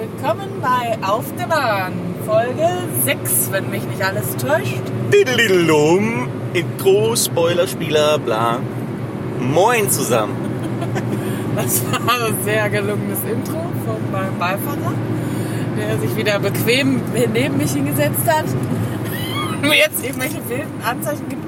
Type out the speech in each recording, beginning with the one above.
willkommen bei Auf der Bahn, Folge 6, wenn mich nicht alles täuscht. Diddlidum, Intro, Spoiler, Spieler, bla. Moin zusammen. Das war ein sehr gelungenes Intro von meinem Beifahrer, der sich wieder bequem neben mich hingesetzt hat und mir jetzt irgendwelche wilden Anzeichen gibt.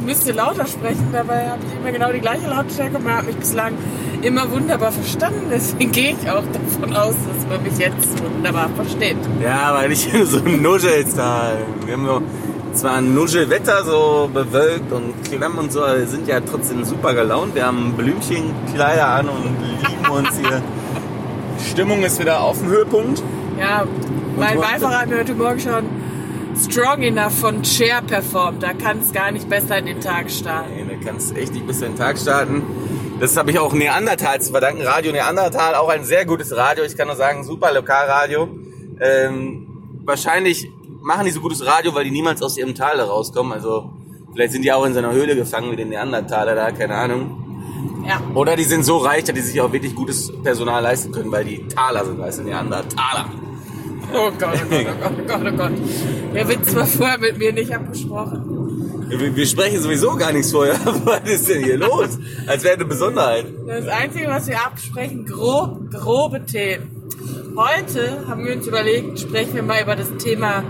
Ich müsste lauter sprechen, dabei habe ich immer genau die gleiche Lautstärke und man hat mich bislang immer wunderbar verstanden. Deswegen gehe ich auch davon aus, dass man mich jetzt wunderbar versteht. Ja, weil ich so nuschelst da. Wir haben so zwar ein Nuschelwetter, so bewölkt und klamm und so, aber wir sind ja trotzdem super gelaunt. Wir haben Blümchenkleider an und lieben uns hier. Stimmung ist wieder auf dem Höhepunkt. Ja, mein? Beifahrer hat mir heute Morgen schon Strong Enough von Cher performt. Da kann es gar nicht besser in den Tag starten. Ey, da kannst echt nicht bis in den Tag starten. Das habe ich auch Neandertal zu verdanken. Radio Neandertal, auch ein sehr gutes Radio. Ich kann nur sagen, super Lokalradio. Ähm, wahrscheinlich machen die so gutes Radio, weil die niemals aus ihrem Tal rauskommen. Also vielleicht sind die auch in seiner Höhle gefangen wie den Neandertaler da, keine Ahnung. Ja. Oder die sind so reich, dass die sich auch wirklich gutes Personal leisten können, weil die Taler sind, weißt du, Neandertaler. Oh Gott, oh Gott, oh Gott, oh Gott, oh Gott. Der Witz war vorher mit mir nicht abgesprochen. Wir, wir sprechen sowieso gar nichts vorher. Was ist denn hier los? Als wäre eine Besonderheit. Das Einzige, was wir absprechen, grob, grobe Themen. Heute haben wir uns überlegt, sprechen wir mal über das Thema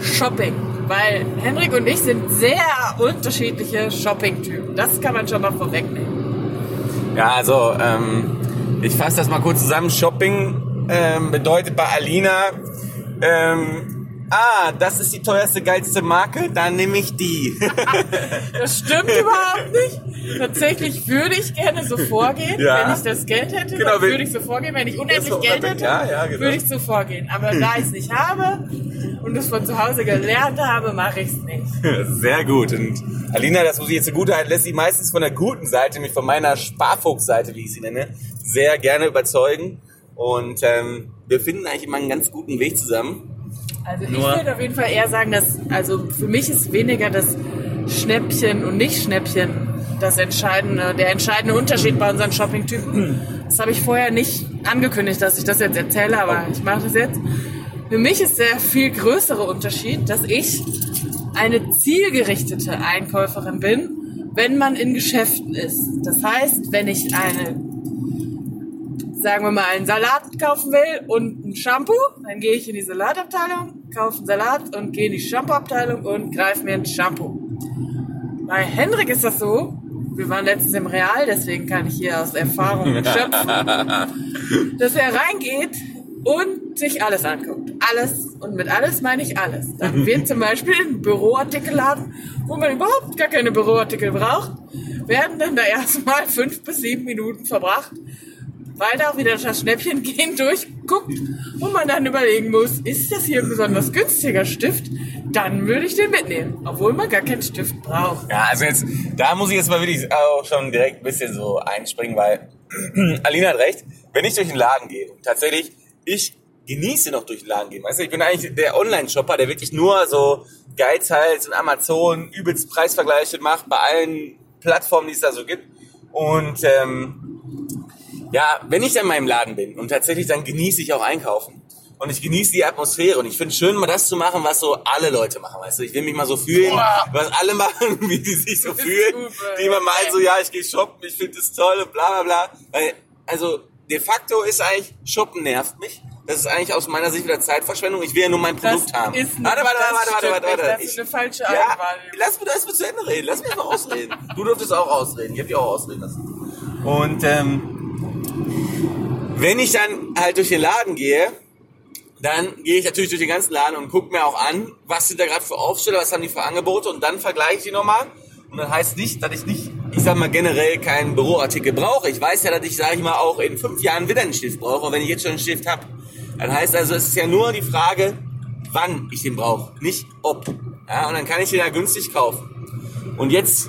Shopping. Weil Henrik und ich sind sehr unterschiedliche Shopping-Typen. Das kann man schon mal vorwegnehmen. Ja, also ähm, ich fasse das mal kurz zusammen. Shopping ähm, bedeutet bei Alina, ähm, ah, das ist die teuerste, geilste Marke, dann nehme ich die. Das stimmt überhaupt nicht. Tatsächlich würde ich gerne so vorgehen, Ja. wenn ich das Geld hätte, Genau, würde ich so vorgehen. Wenn ich unendlich so, Geld hätte, ja, ja, genau. würde ich so vorgehen. Aber da ich es nicht habe und es von zu Hause gelernt habe, mache ich es nicht. Sehr gut. Und Alina, das muss ich jetzt zugute halten, lässt sich meistens von der guten Seite, nämlich von meiner Sparfuchs-Seite, wie ich sie nenne, sehr gerne überzeugen. Und ähm, wir finden eigentlich immer einen ganz guten Weg zusammen. Also ich Nur- würde auf jeden Fall eher sagen, dass also für mich ist weniger das Schnäppchen und nicht Schnäppchen das entscheidende, der entscheidende Unterschied bei unseren Shopping-Typen. Das habe ich vorher nicht angekündigt, dass ich das jetzt erzähle, aber ich mache das jetzt. Für mich ist der viel größere Unterschied, dass ich eine zielgerichtete Einkäuferin bin, wenn man in Geschäften ist. Das heißt, wenn ich eine sagen wir mal, einen Salat kaufen will und ein Shampoo, dann gehe ich in die Salatabteilung, kaufe einen Salat und gehe in die Shampooabteilung und greife mir ein Shampoo. Bei Henrik ist das so, wir waren letztens im Real, deswegen kann ich hier aus Erfahrung schöpfen, dass er reingeht und sich alles anguckt. Alles. Und mit alles meine ich alles. Dann wird zum Beispiel ein Büroartikelladen, wo man überhaupt gar keine Büroartikel braucht, werden dann da erstmal fünf bis sieben Minuten verbracht, weil da auch wieder das Schnäppchen gehen durchguckt und man dann überlegen muss, ist das hier ein besonders günstiger Stift? Dann würde ich den mitnehmen, obwohl man gar keinen Stift braucht. Ja, also jetzt, da muss ich jetzt mal wirklich auch schon direkt ein bisschen so einspringen, weil Alina hat recht. Wenn ich durch den Laden gehe, und tatsächlich, ich genieße noch durch den Laden gehen. Weißt du, ich bin eigentlich der Online-Shopper, der wirklich nur so Geizhals und Amazon übelst Preisvergleiche macht bei allen Plattformen, die es da so gibt. Und ähm, ja, wenn ich dann mal im Laden bin und tatsächlich dann genieße ich auch einkaufen. Und ich genieße die Atmosphäre und ich finde schön, mal das zu machen, was so alle Leute machen, weißt du? Ich will mich mal so fühlen, Boah. was alle machen, wie die sich so Das fühlen. super, Die immer ja. meinen so, ja, ich gehe shoppen, ich finde das toll und bla bla bla. Weil, also, de facto ist eigentlich, shoppen nervt mich. Das ist eigentlich aus meiner Sicht wieder Zeitverschwendung. Ich will ja nur mein Das Produkt haben. ist warte, warte, das warte, warte, warte, nicht. warte. Das ist eine falsche ja, Einwahrnehmung. Lass mich das mal zu Ende reden. Lass mich mal ausreden. Du durftest auch ausreden. Ich hab dich auch ausreden lassen. Und ähm, wenn ich dann halt durch den Laden gehe, dann gehe ich natürlich durch den ganzen Laden und gucke mir auch an, was sind da gerade für Aufsteller, was haben die für Angebote und dann vergleiche ich die nochmal. Und das heißt nicht, dass ich nicht, ich sag mal, generell keinen Büroartikel brauche. Ich weiß ja, dass ich, sage ich mal, auch in fünf Jahren wieder einen Stift brauche, wenn ich jetzt schon einen Stift habe. Das heißt also, es ist ja nur die Frage, wann ich den brauche, nicht ob. Ja, und dann kann ich den ja günstig kaufen. Und jetzt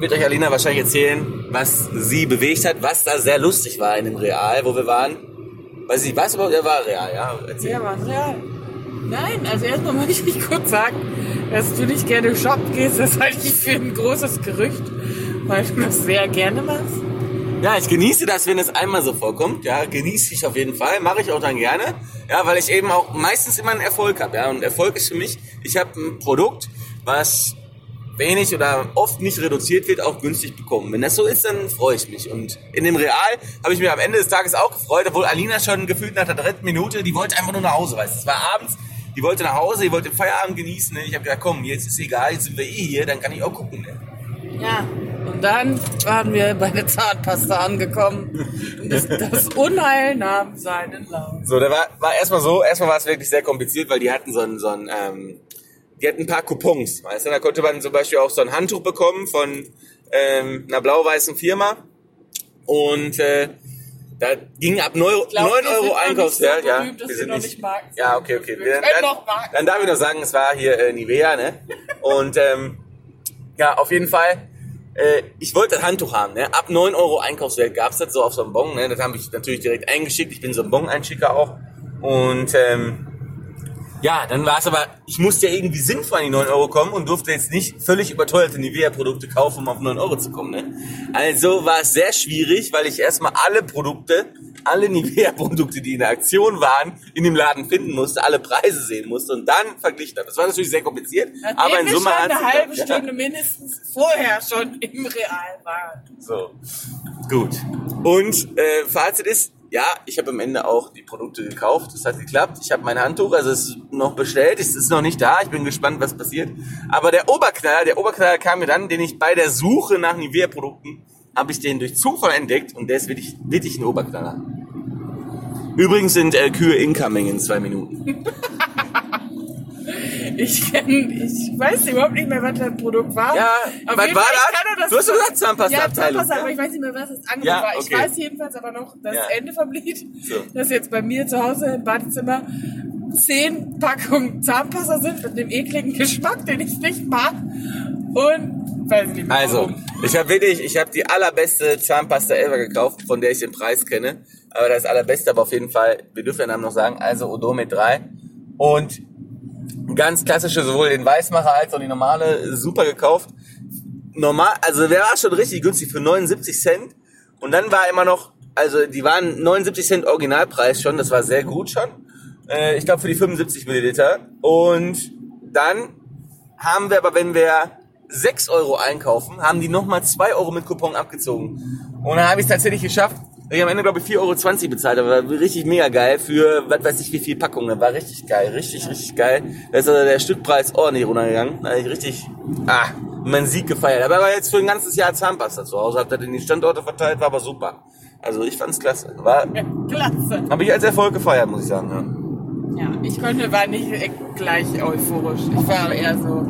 wird euch Alina wahrscheinlich erzählen, was sie bewegt hat, was da sehr lustig war in dem Real, wo wir waren. Weiß ich was überhaupt, er war real, ja? Erzähl. Ja, Mann, real. Nein, also erstmal möchte ich kurz sagen, dass du nicht gerne shoppen gehst, das halte ich für ein großes Gerücht, weil du das sehr gerne machst. Ja, ich genieße das, wenn es einmal so vorkommt. Ja, genieße ich auf jeden Fall. Mache ich auch dann gerne. Ja, weil ich eben auch meistens immer einen Erfolg habe. Ja, und Erfolg ist für mich, ich habe ein Produkt, was wenig oder oft nicht reduziert wird, auch günstig bekommen. Wenn das so ist, dann freue ich mich. Und in dem Real habe ich mich am Ende des Tages auch gefreut, obwohl Alina schon gefühlt nach der dritten Minute, die wollte einfach nur nach Hause, weißt du. Es war abends, die wollte nach Hause, die wollte den Feierabend genießen. Ne? Ich habe gesagt, komm, jetzt ist egal, jetzt sind wir eh hier, dann kann ich auch gucken. Ne? Ja, und dann waren wir bei der Zahnpasta angekommen. Und das, das Unheil nahm seinen Lauf. So, da war, war erstmal so, erstmal war es wirklich sehr kompliziert, weil die hatten so ein, so ein ähm, die hatten ein paar Coupons, weißt du, da konnte man zum Beispiel auch so ein Handtuch bekommen von ähm, einer blau-weißen Firma und äh, da ging ab 9, glaub, 9 Euro so Einkaufswert, ja. berühmt, wir noch nicht Marken ja, okay, okay. Wir Dann, dann, darf ich noch sagen, es war hier äh, Nivea, ne? Und ähm, ja, auf jeden Fall. Äh, ich wollte das Handtuch haben, ne? Ab 9 Euro Einkaufswert gab's das so auf so einem Bon, ne? Das habe ich natürlich direkt eingeschickt. Ich bin so ein Bon-Einschicker auch. Und ähm, ja, dann war es aber, ich musste ja irgendwie sinnvoll an die 9 Euro kommen und durfte jetzt nicht völlig überteuerte Nivea-Produkte kaufen, um auf 9 Euro zu kommen. Ne? Also war es sehr schwierig, weil ich erstmal alle Produkte, alle Nivea-Produkte, die in der Aktion waren, in dem Laden finden musste, alle Preise sehen musste und dann verglichen habe. Das war natürlich sehr kompliziert, Nachdem aber in Summe hat eine halbe Stunde mindestens vorher schon im Real waren. So, gut. Und äh, Fazit ist, ja, ich habe am Ende auch die Produkte gekauft. Es hat geklappt. Ich habe mein Handtuch, also es ist noch bestellt. Es ist noch nicht da. Ich bin gespannt, was passiert. Aber der Oberknaller, der Oberknaller kam mir dann, den ich bei der Suche nach Nivea-Produkten, habe ich den durch Zufall entdeckt und der ist wirklich, wirklich ein Oberknaller. Übrigens sind äh, Kühe incoming in zwei Minuten. Ich kenn, ich weiß überhaupt nicht mehr, was das Produkt war. Ja, Auf was war das? Du hast doch gesagt Zahnpasta-Abteilung, Ja, Zahnpasta, ja? aber ich weiß nicht mehr, was das Angebot Ja, war. Ich okay. weiß jedenfalls aber noch das Ja. Ende vom Lied, So. dass jetzt bei mir zu Hause im Badezimmer zehn Packungen Zahnpasta sind mit dem ekligen Geschmack, den ich nicht mag. Und weiß nicht mehr Also, warum. ich habe wirklich, ich habe die allerbeste Zahnpasta ever gekauft, von der ich den Preis kenne. Aber das allerbeste, aber auf jeden Fall, wir dürfen den Namen noch sagen, also Odomit 3. Und ganz klassische, sowohl den Weißmacher als auch die normale, super gekauft. Normal, also der war schon richtig günstig für 79 Cent. Und dann war immer noch, also die waren 79 Cent Originalpreis schon, das war sehr gut schon. Äh, ich glaube für die 75 Milliliter. Und dann haben wir aber, wenn wir 6 Euro einkaufen, haben die nochmal 2 Euro mit Coupon abgezogen. Und dann habe ich es tatsächlich geschafft. Ich habe am Ende, glaube ich, 4,20 Euro bezahlt, aber war richtig mega geil für, was weiß ich, wie viel Packungen. War richtig geil, richtig, richtig geil. Da ist also der Stückpreis ordentlich runtergegangen. Da ich richtig, ah, meinen Sieg gefeiert. Aber war jetzt für ein ganzes Jahr Zahnpasta zu Hause, hab das in die Standorte verteilt, war aber super. Also ich fand's klasse. War, Klasse. habe ich als Erfolg gefeiert, muss ich sagen. Ja. Ja, ich konnte, war nicht gleich euphorisch. Ich war eher so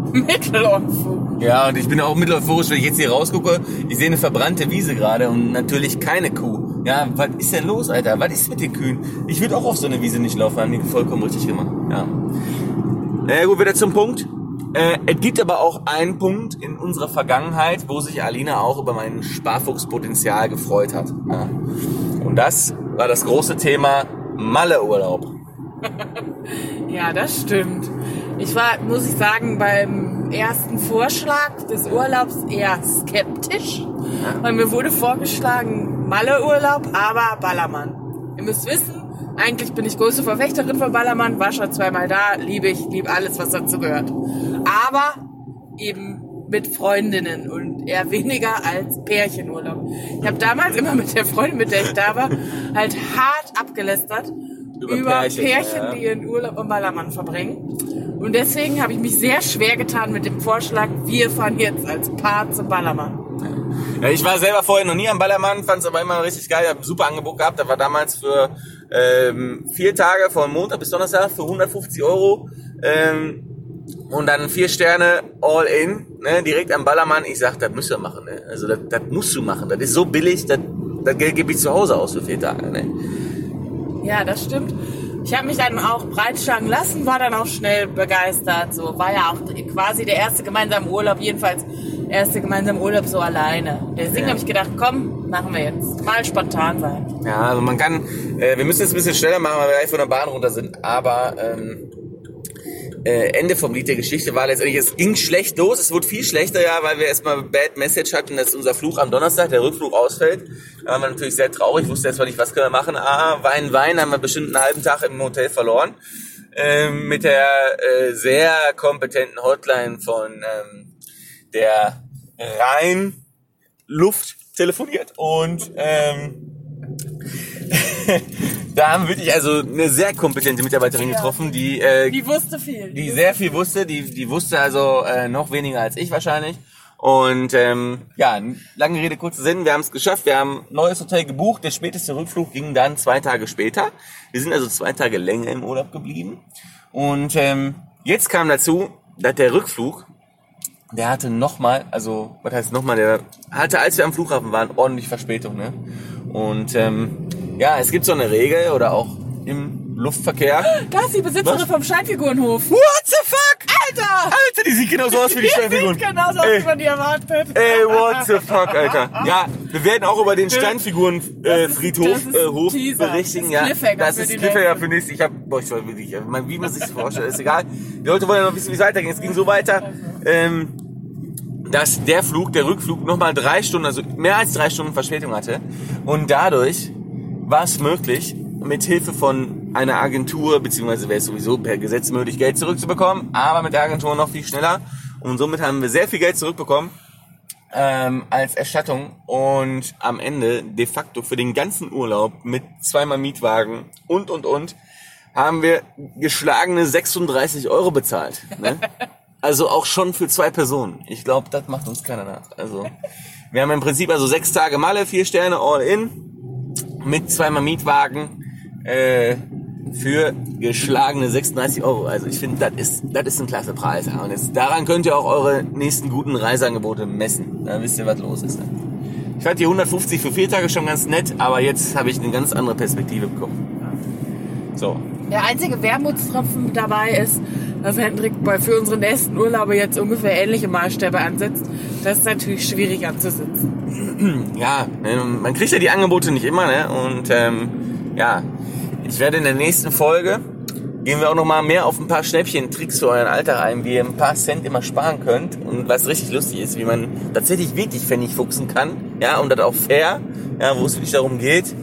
mitteleuphorisch. Ja, und ich bin auch mitteleuphorisch, wenn ich jetzt hier rausgucke. Ich sehe eine verbrannte Wiese gerade und natürlich keine Kuh. Ja, was ist denn los, Alter? Was ist mit den Kühen? Ich würde auch auf so eine Wiese nicht laufen, haben die vollkommen richtig gemacht. Ja. Na ja, gut, wieder zum Punkt. Äh, es gibt aber auch einen Punkt in unserer Vergangenheit, wo sich Alina auch über mein Sparfuchspotenzial gefreut hat. Ja. Und das war das große Thema Malleurlaub. Ja, das stimmt. Ich war, muss ich sagen, beim ersten Vorschlag des Urlaubs eher skeptisch, weil mir wurde vorgeschlagen Malle-Urlaub, aber Ballermann. Ihr müsst wissen, eigentlich bin ich große Verfechterin von Ballermann, war schon zweimal da, liebe ich, liebe alles, was dazu gehört. Aber eben mit Freundinnen und eher weniger als Pärchenurlaub. Ich habe damals immer mit der Freundin, mit der ich da war, halt hart abgelästert Über über, Pärchen, Pärchen, ja. die ihren Urlaub am Ballermann verbringen. Und deswegen habe ich mich sehr schwer getan mit dem Vorschlag, wir fahren jetzt als Paar zum Ballermann. Ja, ich war selber vorher noch nie am Ballermann, fand es aber immer richtig geil. Ich habe ein super Angebot gehabt. Da war damals für ähm, vier Tage von Montag bis Donnerstag für 150 Euro. Ähm, und dann vier Sterne all in, ne, direkt am Ballermann. Ich sag, das müsst ihr machen. Ne? Also das, das musst du machen. Das ist so billig, das, das Geld gebe ich zu Hause aus für vier Tage. Ne? Ja, das stimmt. Ich habe mich dann auch breitschlagen lassen, war dann auch schnell begeistert. So war ja auch quasi der erste gemeinsame Urlaub, jedenfalls erste gemeinsame Urlaub so alleine. Deswegen Ja. habe ich gedacht, komm, machen wir jetzt. Mal spontan sein. Ja, also man kann, äh, wir müssen jetzt ein bisschen schneller machen, weil wir gleich von der Bahn runter sind, aber ähm, äh, Ende vom Lied der Geschichte war letztendlich, es ging schlecht los, es wurde viel schlechter, ja, weil wir erstmal Bad Message hatten, dass unser Flug am Donnerstag, der Rückflug ausfällt. Da waren wir natürlich sehr traurig, wusste erstmal nicht, was können wir machen. Ah, Wein, Wein, haben wir bestimmt einen halben Tag im Hotel verloren. Ähm, mit der äh, sehr kompetenten Hotline von ähm, der Rhein-Luft telefoniert und ähm, da haben wir wirklich also eine sehr kompetente Mitarbeiterin Ja. getroffen, die äh, Die wusste viel. die sehr viel wusste, die, die wusste also äh, noch weniger als ich wahrscheinlich. Und ähm, ja, lange Rede, kurzer Sinn, wir haben es geschafft, wir haben ein neues Hotel gebucht, der späteste Rückflug ging dann zwei Tage später. Wir sind also zwei Tage länger im Urlaub geblieben. Und ähm, jetzt kam dazu, dass der Rückflug, der hatte nochmal, also was heißt nochmal, der hatte, als wir am Flughafen waren, ordentlich Verspätung. Ne? Und ähm, ja, es gibt so eine Regel oder auch im Luftverkehr. Da ist die Besitzerin Was? vom Steinfigurenhof. What the fuck? Alter! Alter, die sieht genauso aus wie die Steinfiguren. Sieht genauso aus, Ey. wie man die erwartet. Ey, what the fuck, Alter. Ja, wir werden auch über den Steinfiguren äh, äh, Hof Teaser. berichtigen. Das ist Ja, das für ist die Cliffhanger für nächstes. Ich hab, boah, ich war wirklich, ich mein, wie man sich das vorstellt, ist egal. Die Leute wollen ja noch wissen, wie es weitergeht. Es ging so weiter, ähm, dass der Flug, der Rückflug nochmal drei Stunden, also mehr als drei Stunden Verspätung hatte. Und dadurch war es möglich, mit Hilfe von einer Agentur, beziehungsweise wäre es sowieso per Gesetz möglich, Geld zurückzubekommen, aber mit der Agentur noch viel schneller. Und somit haben wir sehr viel Geld zurückbekommen ähm, als Erstattung und am Ende de facto für den ganzen Urlaub mit zweimal Mietwagen und und und haben wir geschlagene 36 Euro bezahlt. Ne? Also auch schon für zwei Personen. Ich glaube, das macht uns keiner nach. Also wir haben im Prinzip also sechs Tage Malle, vier Sterne all in mit zweimal Mietwagen äh, für geschlagene 36 Euro. Also ich finde, das ist, das ist ein klasse Preis. Und jetzt, daran könnt ihr auch eure nächsten guten Reiseangebote messen. Dann wisst ihr, was los ist. Ne? Ich fand die 150 für vier Tage schon ganz nett, aber jetzt habe ich eine ganz andere Perspektive bekommen. So. Der einzige Wermutstropfen dabei ist, dass Hendrik für unsere nächsten Urlaube jetzt ungefähr ähnliche Maßstäbe ansetzt. Das ist natürlich schwierig anzusetzen. ja, ne, man kriegt ja die Angebote nicht immer, ne? Und ähm, ja, ich werde in der nächsten Folge gehen wir auch noch mal mehr auf ein paar Schnäppchen-Tricks für euren Alltag ein, wie ihr ein paar Cent immer sparen könnt und was richtig lustig ist, wie man tatsächlich wirklich Pfennig fuchsen kann, ja, und das auch fair, ja, wo es wirklich darum geht,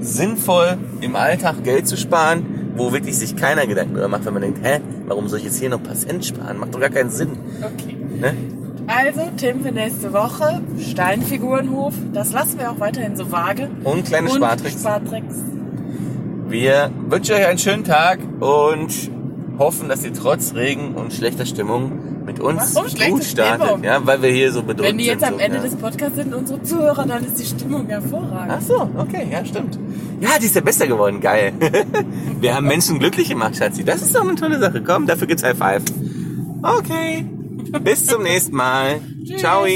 sinnvoll im Alltag Geld zu sparen, wo wirklich sich keiner Gedanken darüber macht, wenn man denkt, hä, warum soll ich jetzt hier noch ein paar Cent sparen? Macht doch gar keinen Sinn, Okay. ne? Also, Tim für nächste Woche, Steinfigurenhof. Das lassen wir auch weiterhin so vage. Und kleine Und Spartricks. Spartricks. Wir wünschen euch einen schönen Tag und hoffen, dass ihr trotz Regen und schlechter Stimmung mit uns Warum gut startet, ja, weil wir hier so bedrückt Wenn die jetzt sind. am so, Ende ja. des Podcasts sind, unsere Zuhörer, dann ist die Stimmung hervorragend. Ach so, okay, ja, stimmt. Ja, die ist ja besser geworden, geil. wir haben Menschen glücklich gemacht, Schatzi. Das ist doch eine tolle Sache. Komm, dafür gibt's High Five. Okay, bis zum nächsten Mal. Ciao.